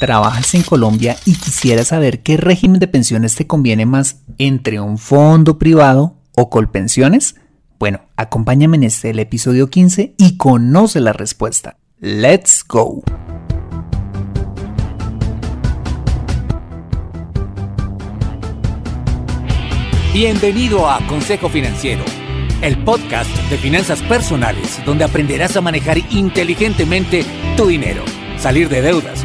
trabajas en Colombia y quisieras saber qué régimen de pensiones te conviene más entre un fondo privado o colpensiones? Bueno, acompáñame en este episodio 15 y conoce la respuesta. ¡Let's go! Bienvenido a Consejo Financiero, el podcast de finanzas personales donde aprenderás a manejar inteligentemente tu dinero, salir de deudas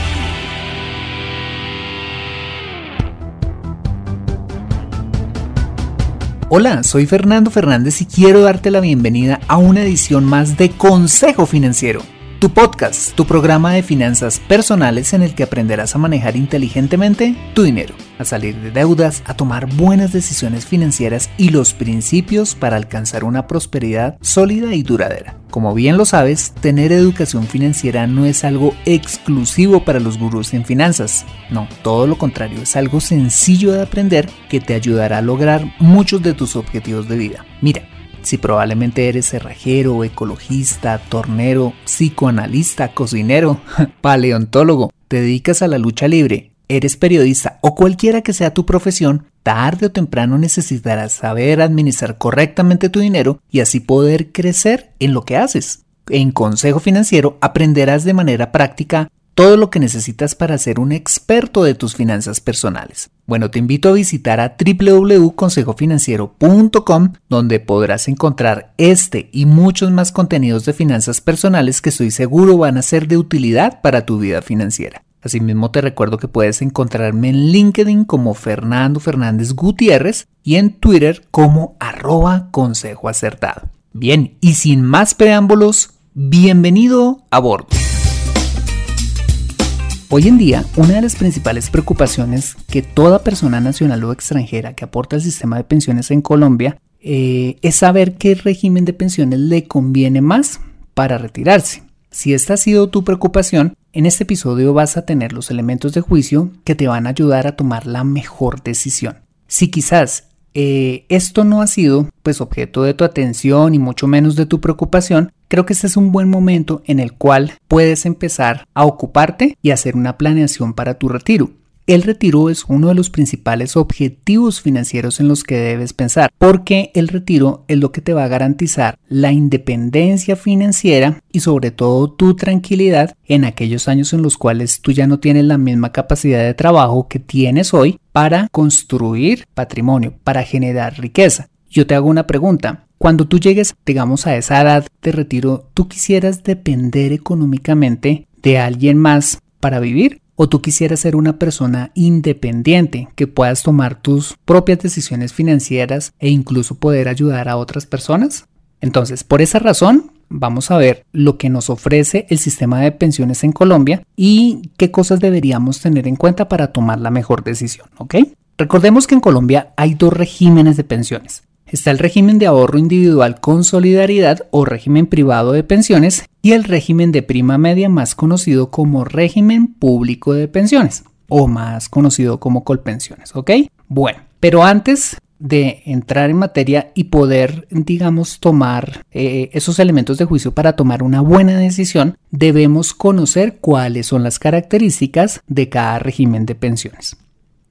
Hola, soy Fernando Fernández y quiero darte la bienvenida a una edición más de Consejo Financiero, tu podcast, tu programa de finanzas personales en el que aprenderás a manejar inteligentemente tu dinero a salir de deudas, a tomar buenas decisiones financieras y los principios para alcanzar una prosperidad sólida y duradera. Como bien lo sabes, tener educación financiera no es algo exclusivo para los gurús en finanzas. No, todo lo contrario, es algo sencillo de aprender que te ayudará a lograr muchos de tus objetivos de vida. Mira, si probablemente eres cerrajero, ecologista, tornero, psicoanalista, cocinero, paleontólogo, te dedicas a la lucha libre, eres periodista o cualquiera que sea tu profesión, tarde o temprano necesitarás saber administrar correctamente tu dinero y así poder crecer en lo que haces. En Consejo Financiero aprenderás de manera práctica todo lo que necesitas para ser un experto de tus finanzas personales. Bueno, te invito a visitar a www.consejofinanciero.com donde podrás encontrar este y muchos más contenidos de finanzas personales que estoy seguro van a ser de utilidad para tu vida financiera. Asimismo te recuerdo que puedes encontrarme en LinkedIn como Fernando Fernández Gutiérrez y en Twitter como arroba consejo acertado. Bien, y sin más preámbulos, bienvenido a bordo. Hoy en día, una de las principales preocupaciones que toda persona nacional o extranjera que aporta al sistema de pensiones en Colombia eh, es saber qué régimen de pensiones le conviene más para retirarse. Si esta ha sido tu preocupación, en este episodio vas a tener los elementos de juicio que te van a ayudar a tomar la mejor decisión. Si quizás eh, esto no ha sido pues objeto de tu atención y mucho menos de tu preocupación, creo que este es un buen momento en el cual puedes empezar a ocuparte y hacer una planeación para tu retiro. El retiro es uno de los principales objetivos financieros en los que debes pensar, porque el retiro es lo que te va a garantizar la independencia financiera y sobre todo tu tranquilidad en aquellos años en los cuales tú ya no tienes la misma capacidad de trabajo que tienes hoy para construir patrimonio, para generar riqueza. Yo te hago una pregunta. Cuando tú llegues, digamos, a esa edad de retiro, ¿tú quisieras depender económicamente de alguien más para vivir? O tú quisieras ser una persona independiente, que puedas tomar tus propias decisiones financieras e incluso poder ayudar a otras personas? Entonces, por esa razón, vamos a ver lo que nos ofrece el sistema de pensiones en Colombia y qué cosas deberíamos tener en cuenta para tomar la mejor decisión, ¿ok? Recordemos que en Colombia hay dos regímenes de pensiones. Está el régimen de ahorro individual con solidaridad o régimen privado de pensiones y el régimen de prima media más conocido como régimen público de pensiones o más conocido como colpensiones, ¿ok? Bueno, pero antes de entrar en materia y poder, digamos, tomar eh, esos elementos de juicio para tomar una buena decisión, debemos conocer cuáles son las características de cada régimen de pensiones.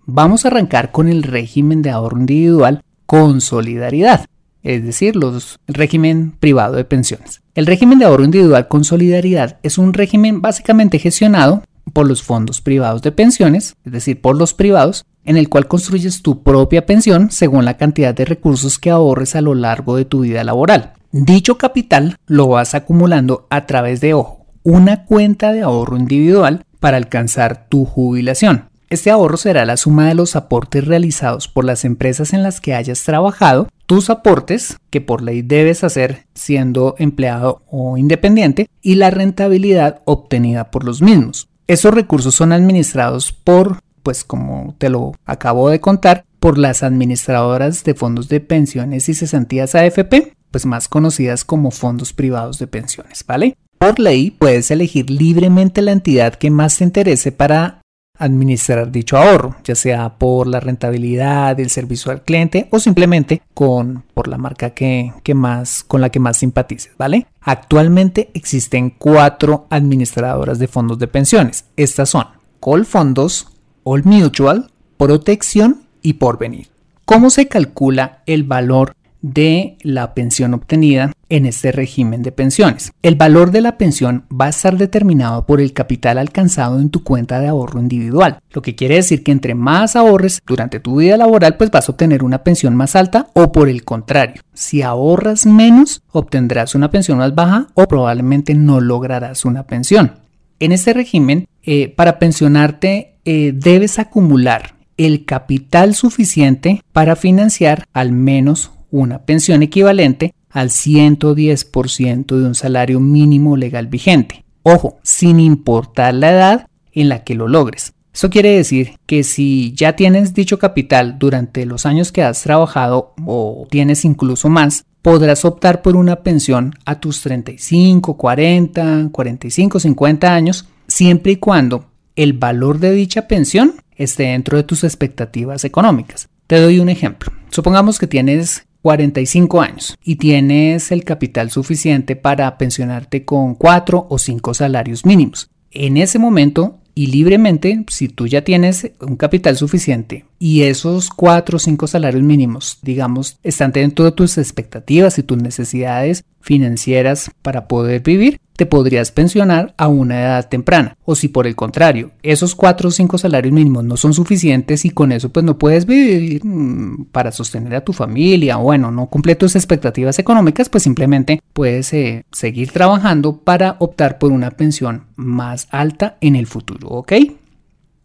Vamos a arrancar con el régimen de ahorro individual con solidaridad, es decir, los, régimen privado de pensiones. El régimen de ahorro individual con solidaridad es un régimen básicamente gestionado por los fondos privados de pensiones, es decir, por los privados, en el cual construyes tu propia pensión según la cantidad de recursos que ahorres a lo largo de tu vida laboral. Dicho capital lo vas acumulando a través de, ojo, una cuenta de ahorro individual para alcanzar tu jubilación. Este ahorro será la suma de los aportes realizados por las empresas en las que hayas trabajado, tus aportes, que por ley debes hacer siendo empleado o independiente, y la rentabilidad obtenida por los mismos. Esos recursos son administrados por, pues como te lo acabo de contar, por las administradoras de fondos de pensiones y cesantías AFP pues más conocidas como fondos privados de pensiones, ¿vale? Por ley puedes elegir libremente la entidad que más te interese para administrar dicho ahorro, ya sea por la rentabilidad, el servicio al cliente o simplemente con por la marca que, que más con la que más simpatices, ¿vale? Actualmente existen cuatro administradoras de fondos de pensiones. Estas son Colfondos, All Mutual, Protección y Porvenir. ¿Cómo se calcula el valor de la pensión obtenida en este régimen de pensiones. El valor de la pensión va a estar determinado por el capital alcanzado en tu cuenta de ahorro individual, lo que quiere decir que entre más ahorres durante tu vida laboral, pues vas a obtener una pensión más alta o por el contrario, si ahorras menos, obtendrás una pensión más baja o probablemente no lograrás una pensión. En este régimen, eh, para pensionarte, eh, debes acumular el capital suficiente para financiar al menos una pensión equivalente al 110% de un salario mínimo legal vigente. Ojo, sin importar la edad en la que lo logres. Eso quiere decir que si ya tienes dicho capital durante los años que has trabajado o tienes incluso más, podrás optar por una pensión a tus 35, 40, 45, 50 años, siempre y cuando el valor de dicha pensión esté dentro de tus expectativas económicas. Te doy un ejemplo. Supongamos que tienes 45 años y tienes el capital suficiente para pensionarte con 4 o 5 salarios mínimos. En ese momento y libremente, si tú ya tienes un capital suficiente y esos 4 o 5 salarios mínimos, digamos, están dentro de tus expectativas y tus necesidades financieras para poder vivir, te podrías pensionar a una edad temprana. O si por el contrario, esos 4 o 5 salarios mínimos no son suficientes y con eso pues no puedes vivir mm, para sostener a tu familia, bueno, no cumple tus expectativas económicas, pues simplemente puedes eh, seguir trabajando para optar por una pensión más alta en el futuro, ¿ok?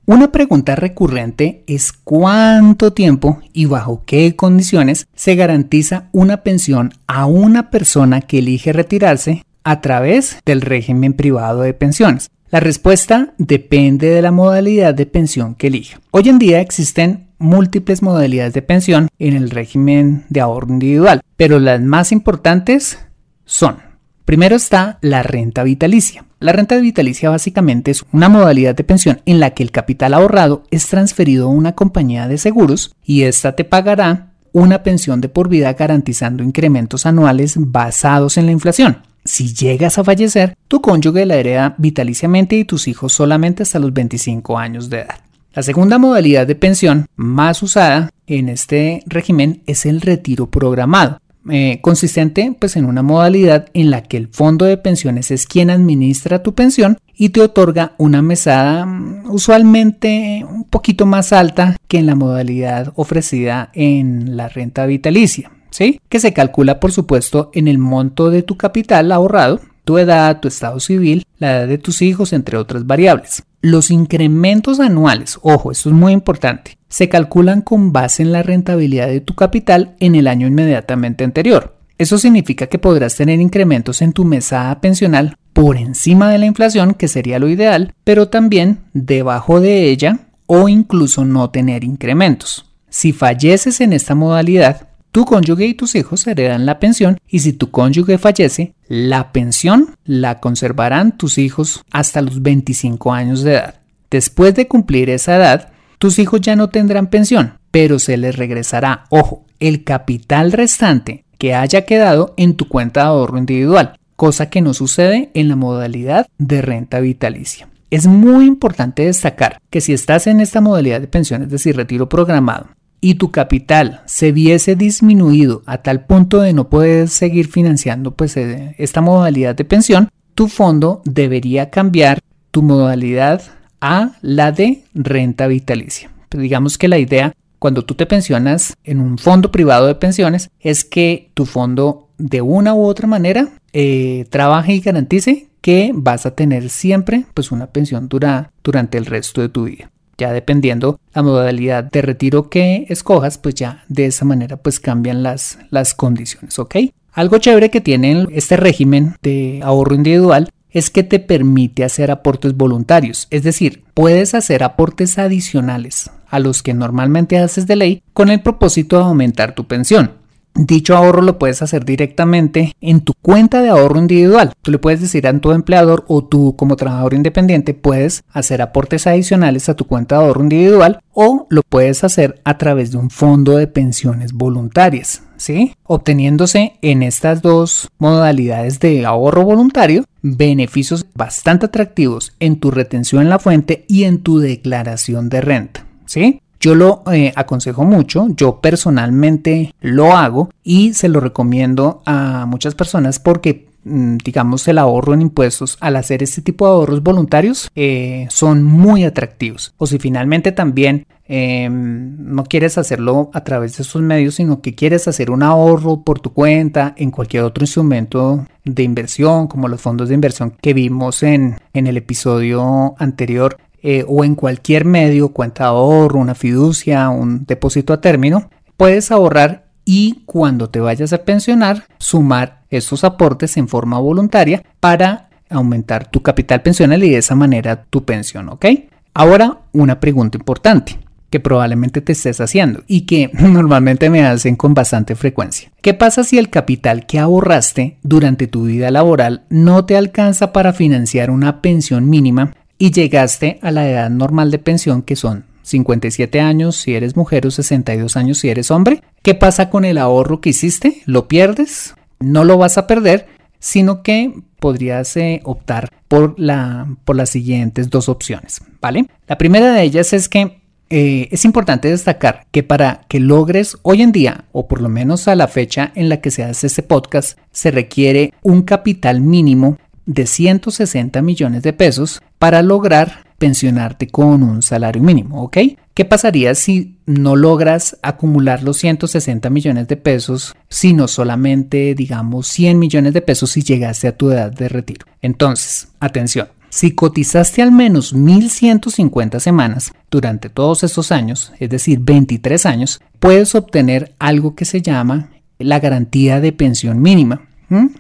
Una pregunta recurrente es cuánto tiempo y bajo qué condiciones se garantiza una pensión a una persona que elige retirarse a través del régimen privado de pensiones. La respuesta depende de la modalidad de pensión que elija. Hoy en día existen múltiples modalidades de pensión en el régimen de ahorro individual, pero las más importantes son Primero está la renta vitalicia. La renta vitalicia básicamente es una modalidad de pensión en la que el capital ahorrado es transferido a una compañía de seguros y ésta te pagará una pensión de por vida garantizando incrementos anuales basados en la inflación. Si llegas a fallecer, tu cónyuge la hereda vitaliciamente y tus hijos solamente hasta los 25 años de edad. La segunda modalidad de pensión más usada en este régimen es el retiro programado. Eh, consistente pues en una modalidad en la que el fondo de pensiones es quien administra tu pensión y te otorga una mesada mm, usualmente un poquito más alta que en la modalidad ofrecida en la renta vitalicia, ¿sí? Que se calcula por supuesto en el monto de tu capital ahorrado, tu edad, tu estado civil, la edad de tus hijos, entre otras variables. Los incrementos anuales, ojo, esto es muy importante, se calculan con base en la rentabilidad de tu capital en el año inmediatamente anterior. Eso significa que podrás tener incrementos en tu mesada pensional por encima de la inflación, que sería lo ideal, pero también debajo de ella o incluso no tener incrementos. Si falleces en esta modalidad, tu cónyuge y tus hijos heredan la pensión y si tu cónyuge fallece, la pensión la conservarán tus hijos hasta los 25 años de edad. Después de cumplir esa edad, tus hijos ya no tendrán pensión, pero se les regresará, ojo, el capital restante que haya quedado en tu cuenta de ahorro individual, cosa que no sucede en la modalidad de renta vitalicia. Es muy importante destacar que si estás en esta modalidad de pensión, es decir, retiro programado, y tu capital se viese disminuido a tal punto de no poder seguir financiando pues eh, esta modalidad de pensión, tu fondo debería cambiar tu modalidad a la de renta vitalicia. Pues, digamos que la idea cuando tú te pensionas en un fondo privado de pensiones es que tu fondo de una u otra manera eh, trabaje y garantice que vas a tener siempre pues una pensión dura, durante el resto de tu vida. Ya dependiendo la modalidad de retiro que escojas, pues ya de esa manera pues cambian las, las condiciones, ¿ok? Algo chévere que tiene este régimen de ahorro individual es que te permite hacer aportes voluntarios, es decir, puedes hacer aportes adicionales a los que normalmente haces de ley con el propósito de aumentar tu pensión. Dicho ahorro lo puedes hacer directamente en tu cuenta de ahorro individual. Tú le puedes decir a tu empleador o tú como trabajador independiente puedes hacer aportes adicionales a tu cuenta de ahorro individual o lo puedes hacer a través de un fondo de pensiones voluntarias. ¿Sí? Obteniéndose en estas dos modalidades de ahorro voluntario beneficios bastante atractivos en tu retención en la fuente y en tu declaración de renta. ¿Sí? Yo lo eh, aconsejo mucho, yo personalmente lo hago y se lo recomiendo a muchas personas porque mm, digamos el ahorro en impuestos al hacer este tipo de ahorros voluntarios eh, son muy atractivos. O si finalmente también em, no quieres hacerlo a través de esos medios sino que quieres hacer un ahorro por tu cuenta en cualquier otro instrumento de inversión como los fondos de inversión que vimos en, en el episodio anterior eh, o en cualquier medio, cuenta de ahorro, una fiducia, un depósito a término, puedes ahorrar y cuando te vayas a pensionar, sumar estos aportes en forma voluntaria para aumentar tu capital pensional y de esa manera tu pensión, ¿ok? Ahora, una pregunta importante que probablemente te estés haciendo y que normalmente me hacen con bastante frecuencia. ¿Qué pasa si el capital que ahorraste durante tu vida laboral no te alcanza para financiar una pensión mínima y llegaste a la edad normal de pensión que son 57 años si eres mujer o 62 años si eres hombre. ¿Qué pasa con el ahorro que hiciste? ¿Lo pierdes? No lo vas a perder, sino que podrías eh, optar por, la, por las siguientes dos opciones, ¿vale? La primera de ellas es que eh, es importante destacar que para que logres hoy en día, o por lo menos a la fecha en la que se hace este podcast, se requiere un capital mínimo de 160 millones de pesos para lograr pensionarte con un salario mínimo, ¿ok? ¿Qué pasaría si no logras acumular los 160 millones de pesos, sino solamente, digamos, 100 millones de pesos si llegaste a tu edad de retiro? Entonces, atención, si cotizaste al menos 1.150 semanas durante todos estos años, es decir, 23 años, puedes obtener algo que se llama la garantía de pensión mínima.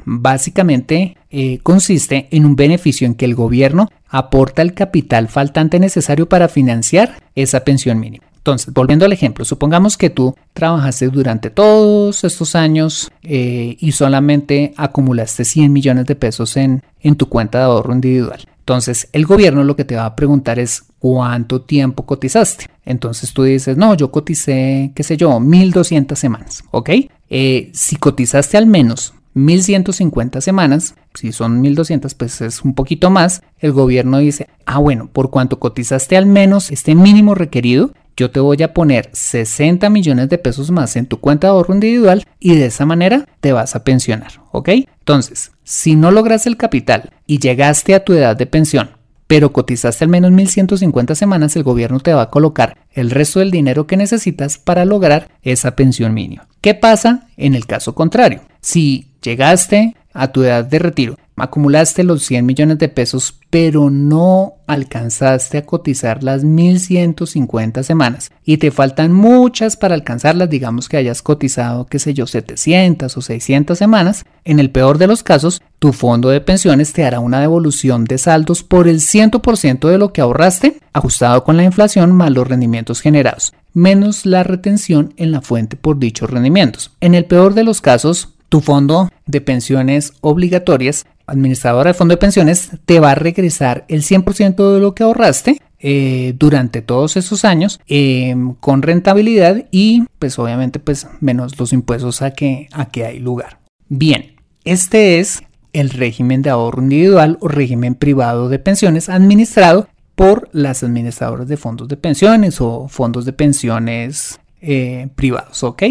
Básicamente eh, consiste en un beneficio en que el gobierno aporta el capital faltante necesario para financiar esa pensión mínima. Entonces, volviendo al ejemplo, supongamos que tú trabajaste durante todos estos años eh, y solamente acumulaste 100 millones de pesos en, en tu cuenta de ahorro individual. Entonces, el gobierno lo que te va a preguntar es cuánto tiempo cotizaste. Entonces tú dices, no, yo coticé, qué sé yo, 1200 semanas, ¿ok? Eh, si cotizaste al menos 1150 semanas, si son 1200 pues es un poquito más, el gobierno dice, ah bueno, por cuanto cotizaste al menos este mínimo requerido, yo te voy a poner 60 millones de pesos más en tu cuenta de ahorro individual y de esa manera te vas a pensionar, ¿ok? Entonces, si no logras el capital y llegaste a tu edad de pensión, pero cotizaste al menos 1150 semanas, el gobierno te va a colocar el resto del dinero que necesitas para lograr esa pensión mínima. ¿Qué pasa en el caso contrario? Si llegaste a tu edad de retiro, acumulaste los 100 millones de pesos, pero no alcanzaste a cotizar las 1150 semanas. Y te faltan muchas para alcanzarlas, digamos que hayas cotizado, qué sé yo, 700 o 600 semanas, en el peor de los casos, tu fondo de pensiones te hará una devolución de saldos por el 100% de lo que ahorraste, ajustado con la inflación más los rendimientos generados menos la retención en la fuente por dichos rendimientos. En el peor de los casos, tu fondo de pensiones obligatorias, administradora de fondo de pensiones, te va a regresar el 100% de lo que ahorraste eh, durante todos esos años em, con rentabilidad y pues obviamente pues menos los impuestos a que, a que hay lugar. Bien, este es el régimen de ahorro individual o régimen privado de pensiones administrado por las administradoras de fondos de pensiones o fondos de pensiones eh, privados, ¿ok?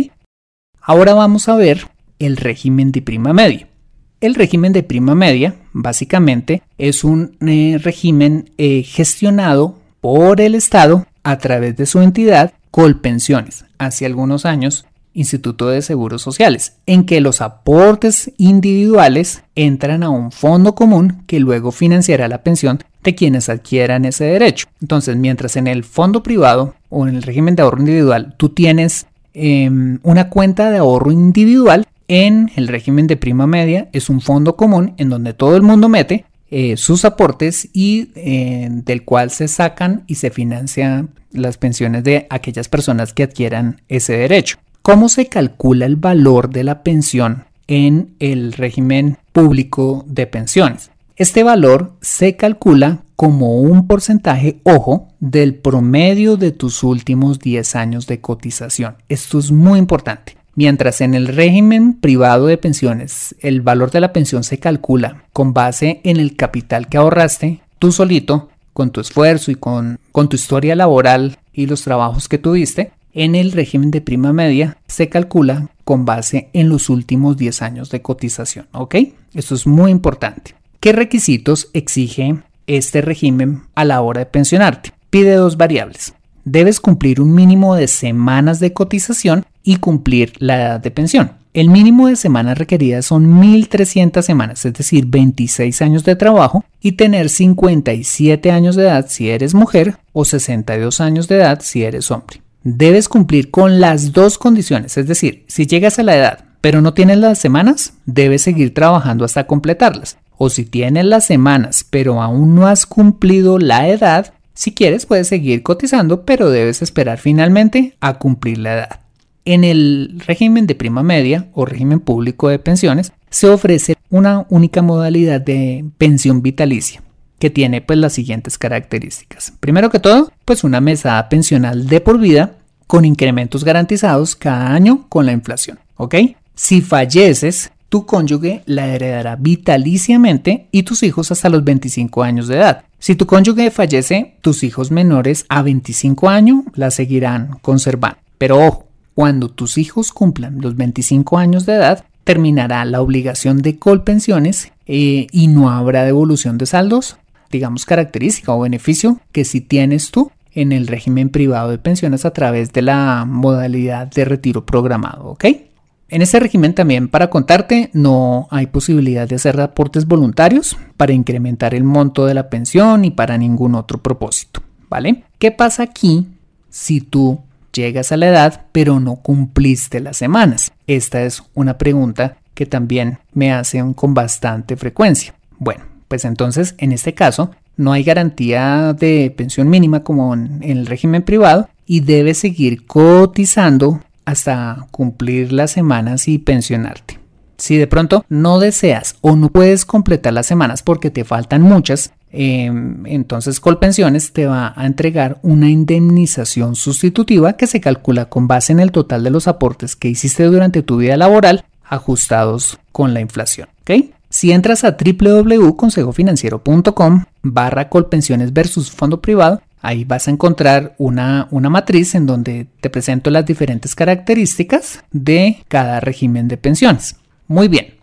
Ahora vamos a ver el régimen de prima media. El régimen de prima media básicamente es un eh, régimen eh, gestionado por el Estado a través de su entidad Colpensiones. Hace algunos años Instituto de Seguros Sociales, en que los aportes individuales entran a un fondo común que luego financiará la pensión de quienes adquieran ese derecho. Entonces, mientras en el fondo privado o en el régimen de ahorro individual tú tienes em, una cuenta de ahorro individual, en el régimen de prima media es un fondo común en donde todo el mundo mete eh, sus aportes y eh, del cual se sacan y se financian las pensiones de aquellas personas que adquieran ese derecho. ¿Cómo se calcula el valor de la pensión en el régimen público de pensiones? Este valor se calcula como un porcentaje, ojo, del promedio de tus últimos 10 años de cotización. Esto es muy importante. Mientras en el régimen privado de pensiones el valor de la pensión se calcula con base en el capital que ahorraste tú solito, con tu esfuerzo y con, con tu historia laboral y los trabajos que tuviste, en el régimen de prima media se calcula con base en los últimos 10 años de cotización, ¿ok? Esto es muy importante. ¿Qué requisitos exige este régimen a la hora de pensionarte? Pide dos variables. Debes cumplir un mínimo de semanas de cotización y cumplir la edad de pensión. El mínimo de semanas requeridas son 1.300 semanas, es decir, 26 años de trabajo y tener 57 años de edad si eres mujer o 62 años de edad si eres hombre. Debes cumplir con las dos condiciones, es decir, si llegas a la edad pero no tienes las semanas, debes seguir trabajando hasta completarlas. O si tienes las semanas pero aún no has cumplido la edad, si quieres puedes seguir cotizando pero debes esperar finalmente a cumplir la edad. En el régimen de prima media o régimen público de pensiones se ofrece una única modalidad de pensión vitalicia que tiene pues las siguientes características. Primero que todo, pues una mesada pensional de por vida con incrementos garantizados cada año con la inflación, ¿ok? Si falleces, tu cónyuge la heredará vitaliciamente y tus hijos hasta los 25 años de edad. Si tu cónyuge fallece, tus hijos menores a 25 años la seguirán conservando. Pero ojo, cuando tus hijos cumplan los 25 años de edad, terminará la obligación de colpensiones eh, y no habrá devolución de saldos, digamos característica o beneficio que si tienes tú en el régimen privado de pensiones a través de la modalidad de retiro programado, ¿ok? En este régimen también, para contarte, no hay posibilidad de hacer aportes voluntarios para incrementar el monto de la pensión y para ningún otro propósito, ¿vale? ¿Qué pasa aquí si tú llegas a la edad pero no cumpliste las semanas? Esta es una pregunta que también me hacen con bastante frecuencia. Bueno, pues entonces en este caso no hay garantía de pensión mínima como en el régimen privado y debes seguir cotizando hasta cumplir las semanas y pensionarte. Si de pronto no deseas o no puedes completar las semanas porque te faltan muchas, Em, entonces Colpensiones te va a entregar una indemnización sustitutiva que se calcula con base en el total de los aportes que hiciste durante tu vida laboral ajustados con la inflación. Si entras a www.consejofinanciero.com barra colpensiones versus fondo privado, ahí vas a encontrar una, una matriz en donde te presento las diferentes características de cada régimen de pensiones. Muy bien.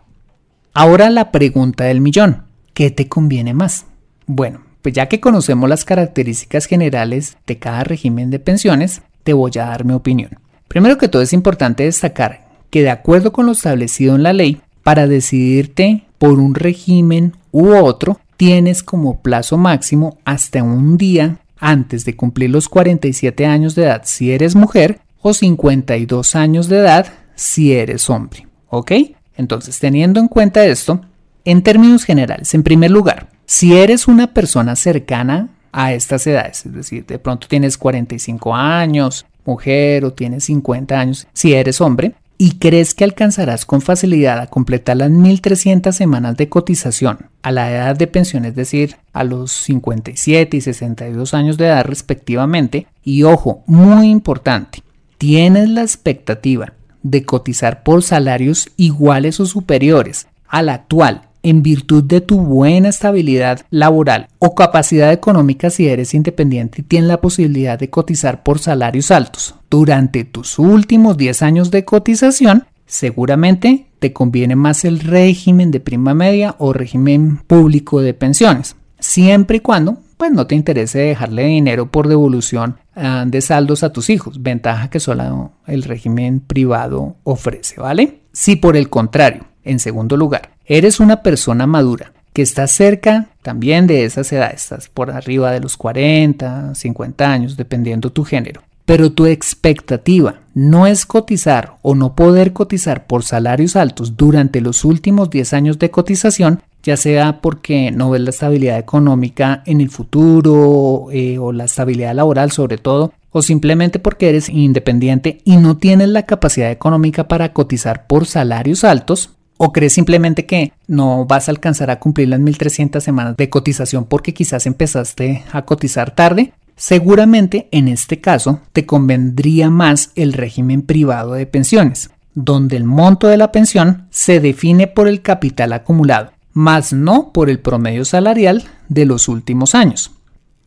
Ahora la pregunta del millón. ¿Qué te conviene más? Bueno, pues ya que conocemos las características generales de cada régimen de pensiones, te voy a dar mi opinión. Primero que todo es importante destacar que de acuerdo con lo establecido en la ley, para decidirte por un régimen u otro, tienes como plazo máximo hasta un día antes de cumplir los 47 años de edad si eres mujer o 52 años de edad si eres hombre. ¿Ok? Entonces, teniendo en cuenta esto, en términos generales, en primer lugar, si eres una persona cercana a estas edades, es decir, de pronto tienes 45 años, mujer o tienes 50 años, si eres hombre, y crees que alcanzarás con facilidad a completar las 1.300 semanas de cotización a la edad de pensión, es decir, a los 57 y 62 años de edad respectivamente, y ojo, muy importante, tienes la expectativa de cotizar por salarios iguales o superiores al actual en virtud de tu buena estabilidad laboral o capacidad económica si eres independiente y tienes la posibilidad de cotizar por salarios altos durante tus últimos 10 años de cotización, seguramente te conviene más el régimen de prima media o régimen público de pensiones, siempre y cuando pues no te interese dejarle dinero por devolución ah, de saldos a tus hijos, ventaja que solo el régimen privado ofrece, ¿vale? Si por el contrario, en segundo lugar, eres una persona madura que está cerca también de esas edades, estás por arriba de los 40, 50 años, dependiendo tu género. Pero tu expectativa no es cotizar o no poder cotizar por salarios altos durante los últimos 10 años de cotización, ya sea porque no ves la estabilidad económica en el futuro eh, o la estabilidad laboral sobre todo, o simplemente porque eres independiente y no tienes la capacidad económica para cotizar por salarios altos, ¿O crees simplemente que no vas a alcanzar a cumplir las 1300 semanas de cotización porque quizás empezaste a cotizar tarde? Seguramente en este caso te convendría más el régimen privado de pensiones, donde el monto de la pensión se define por el capital acumulado, más no por el promedio salarial de los últimos años.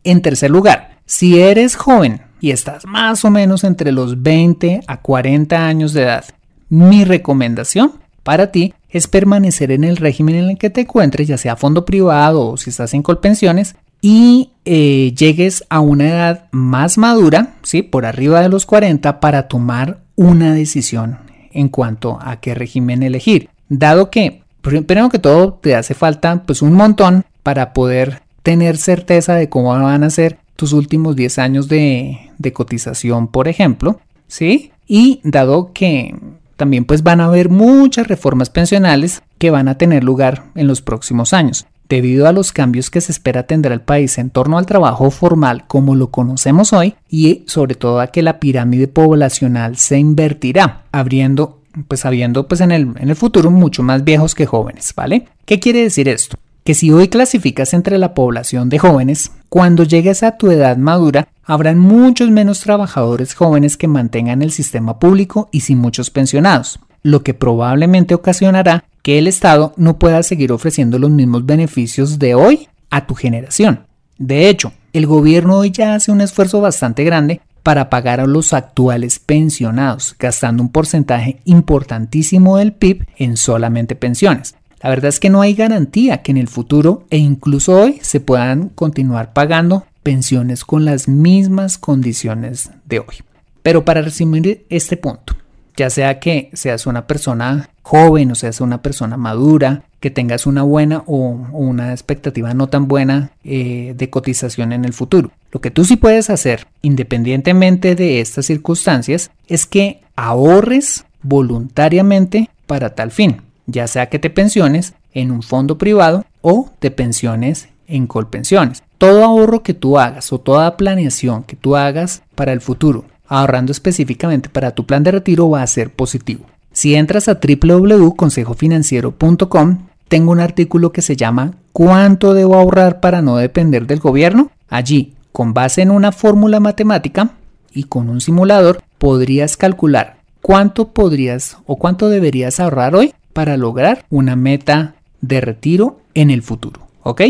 En tercer lugar, si eres joven y estás más o menos entre los 20 a 40 años de edad, mi recomendación para ti es permanecer en el régimen en el que te encuentres, ya sea fondo privado o si estás en colpensiones, y eh, llegues a una edad más madura, ¿sí? por arriba de los 40, para tomar una decisión en cuanto a qué régimen elegir. Dado que, primero que todo, te hace falta pues un montón para poder tener certeza de cómo van a ser tus últimos 10 años de, de cotización, por ejemplo, ¿sí? Y dado que también pues van a haber muchas reformas pensionales que van a tener lugar en los próximos años. Debido a los cambios que se espera tendrá el país en torno al trabajo formal como lo conocemos hoy y sobre todo a que la pirámide poblacional se invertirá, abriendo pues habiendo pues en el, en el futuro mucho más viejos que jóvenes, ¿vale? ¿Qué quiere decir esto? que si hoy clasificas entre la población de jóvenes, cuando llegues a tu edad madura, habrán muchos menos trabajadores jóvenes que mantengan el sistema público y sin muchos pensionados, lo que probablemente ocasionará que el Estado no pueda seguir ofreciendo los mismos beneficios de hoy a tu generación. De hecho, el gobierno hoy ya hace un esfuerzo bastante grande para pagar a los actuales pensionados, gastando un porcentaje importantísimo del PIB en solamente pensiones. La verdad es que no hay garantía que en el futuro e incluso hoy se puedan continuar pagando pensiones con las mismas condiciones de hoy. Pero para resumir este punto, ya sea que seas una persona joven o seas una persona madura, que tengas una buena o, una expectativa no tan buena eh, de cotización en el futuro. Lo que tú sí puedes hacer, independientemente de estas circunstancias, es que ahorres voluntariamente para tal fin ya sea que te pensiones en un fondo privado o te pensiones en Colpensiones. Todo ahorro que tú hagas o toda planeación que tú hagas para el futuro, ahorrando específicamente para tu plan de retiro, va a ser positivo. Si entras a www.consejofinanciero.com, tengo un artículo que se llama ¿Cuánto debo ahorrar para no depender del gobierno? Allí, con base en una fórmula matemática y con un simulador, podrías calcular cuánto podrías o cuánto deberías ahorrar hoy para lograr una meta de retiro en el futuro. ¿Ok?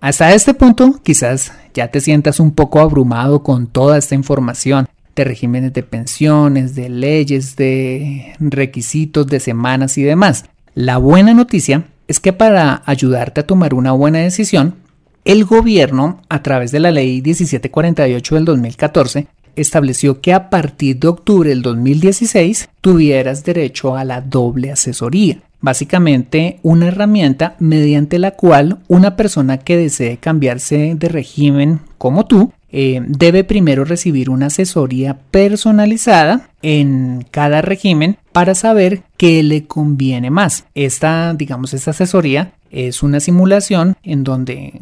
Hasta este punto quizás ya te sientas un poco abrumado con toda esta información de regímenes de pensiones, de leyes, de requisitos de semanas y demás. La buena noticia es que para ayudarte a tomar una buena decisión, el gobierno, a través de la ley 1748 del 2014, estableció que a partir de octubre del 2016 tuvieras derecho a la doble asesoría. Básicamente una herramienta mediante la cual una persona que desee cambiarse de régimen como tú eh, debe primero recibir una asesoría personalizada en cada régimen para saber qué le conviene más. Esta, digamos, esta asesoría es una simulación en donde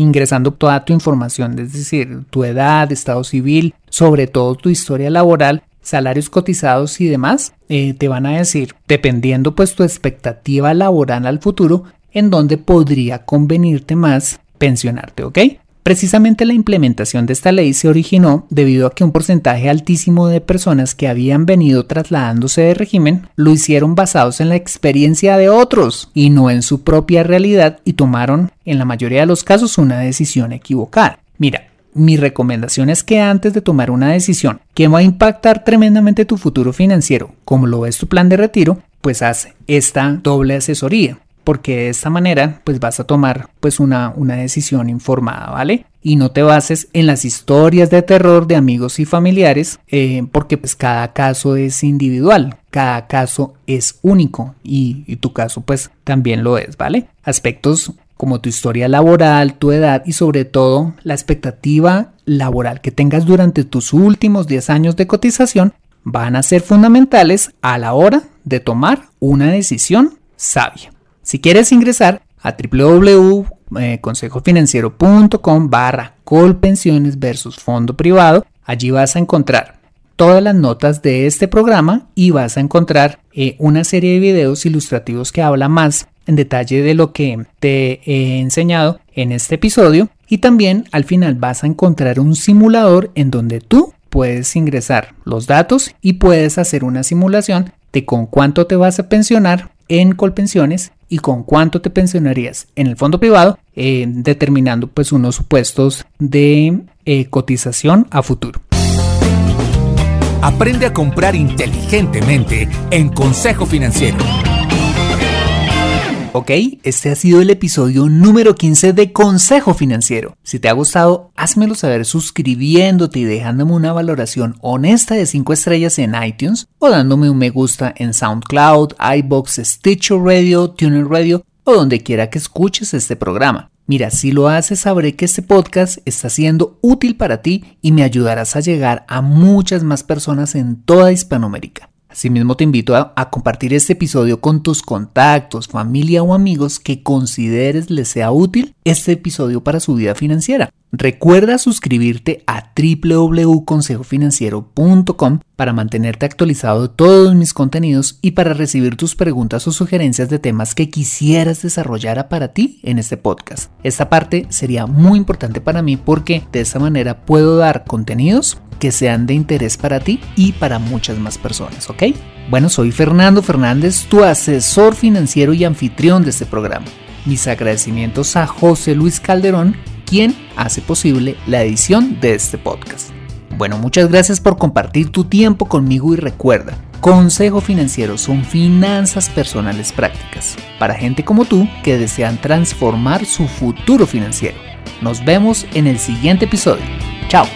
ingresando toda tu información, es decir, tu edad, estado civil, sobre todo tu historia laboral, salarios cotizados y demás, eh, te van a decir, dependiendo pues tu expectativa laboral al futuro, en dónde podría convenirte más pensionarte, ¿ok? Precisamente la implementación de esta ley se originó debido a que un porcentaje altísimo de personas que habían venido trasladándose de régimen lo hicieron basados en la experiencia de otros y no en su propia realidad y tomaron en la mayoría de los casos una decisión equivocada. Mira, mi recomendación es que antes de tomar una decisión que va a impactar tremendamente tu futuro financiero, como lo es tu plan de retiro, pues haz esta doble asesoría porque de esta manera pues vas a tomar pues una, una decisión informada, ¿vale? Y no te bases en las historias de terror de amigos y familiares eh, porque pues cada caso es individual, cada caso es único y, y tu caso pues también lo es, ¿vale? Aspectos como tu historia laboral, tu edad y sobre todo la expectativa laboral que tengas durante tus últimos 10 años de cotización van a ser fundamentales a la hora de tomar una decisión sabia. Si quieres ingresar a www.consejofinanciero.com barra colpensiones versus fondo privado, Allí vas a encontrar todas las notas de este programa y vas a encontrar eh, una serie de videos ilustrativos que habla más en detalle de lo que te he enseñado en este episodio. Y también al final vas a encontrar un simulador en donde tú puedes ingresar los datos y puedes hacer una simulación de con cuánto te vas a pensionar en Colpensiones y con cuánto te pensionarías en el fondo privado, eh, determinando pues unos supuestos de eh, cotización a futuro. Aprende a comprar inteligentemente en Consejo Financiero. Ok, este ha sido el episodio número 15 de Consejo Financiero. Si te ha gustado, házmelo saber suscribiéndote y dejándome una valoración honesta de 5 estrellas en iTunes o dándome un me gusta en SoundCloud, iBox, Stitcher Radio, Tuner Radio o donde quiera que escuches este programa. Mira, si lo haces, sabré que este podcast está siendo útil para ti y me ayudarás a llegar a muchas más personas en toda Hispanoamérica. Asimismo, te invito a, compartir este episodio con tus contactos, familia o amigos que consideres les sea útil este episodio para su vida financiera. Recuerda suscribirte a www.consejofinanciero.com para mantenerte actualizado de todos mis contenidos y para recibir tus preguntas o sugerencias de temas que quisieras desarrollar para ti en este podcast. Esta parte sería muy importante para mí porque de esta manera puedo dar contenidos que sean de interés para ti y para muchas más personas, ¿ok? Bueno, soy Fernando Fernández, tu asesor financiero y anfitrión de este programa. Mis agradecimientos a José Luis Calderón, quien hace posible la edición de este podcast. Bueno, muchas gracias por compartir tu tiempo conmigo y recuerda, Consejo Financiero son finanzas personales prácticas para gente como tú que desean transformar su futuro financiero. Nos vemos en el siguiente episodio. Chao.